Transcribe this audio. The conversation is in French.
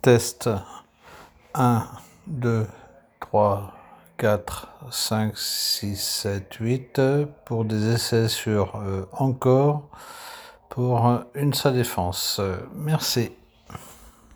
Test 1, 2, 3, 4, 5, 6, 7, 8 pour des essais sur euh, encore pour une seule défense. Merci.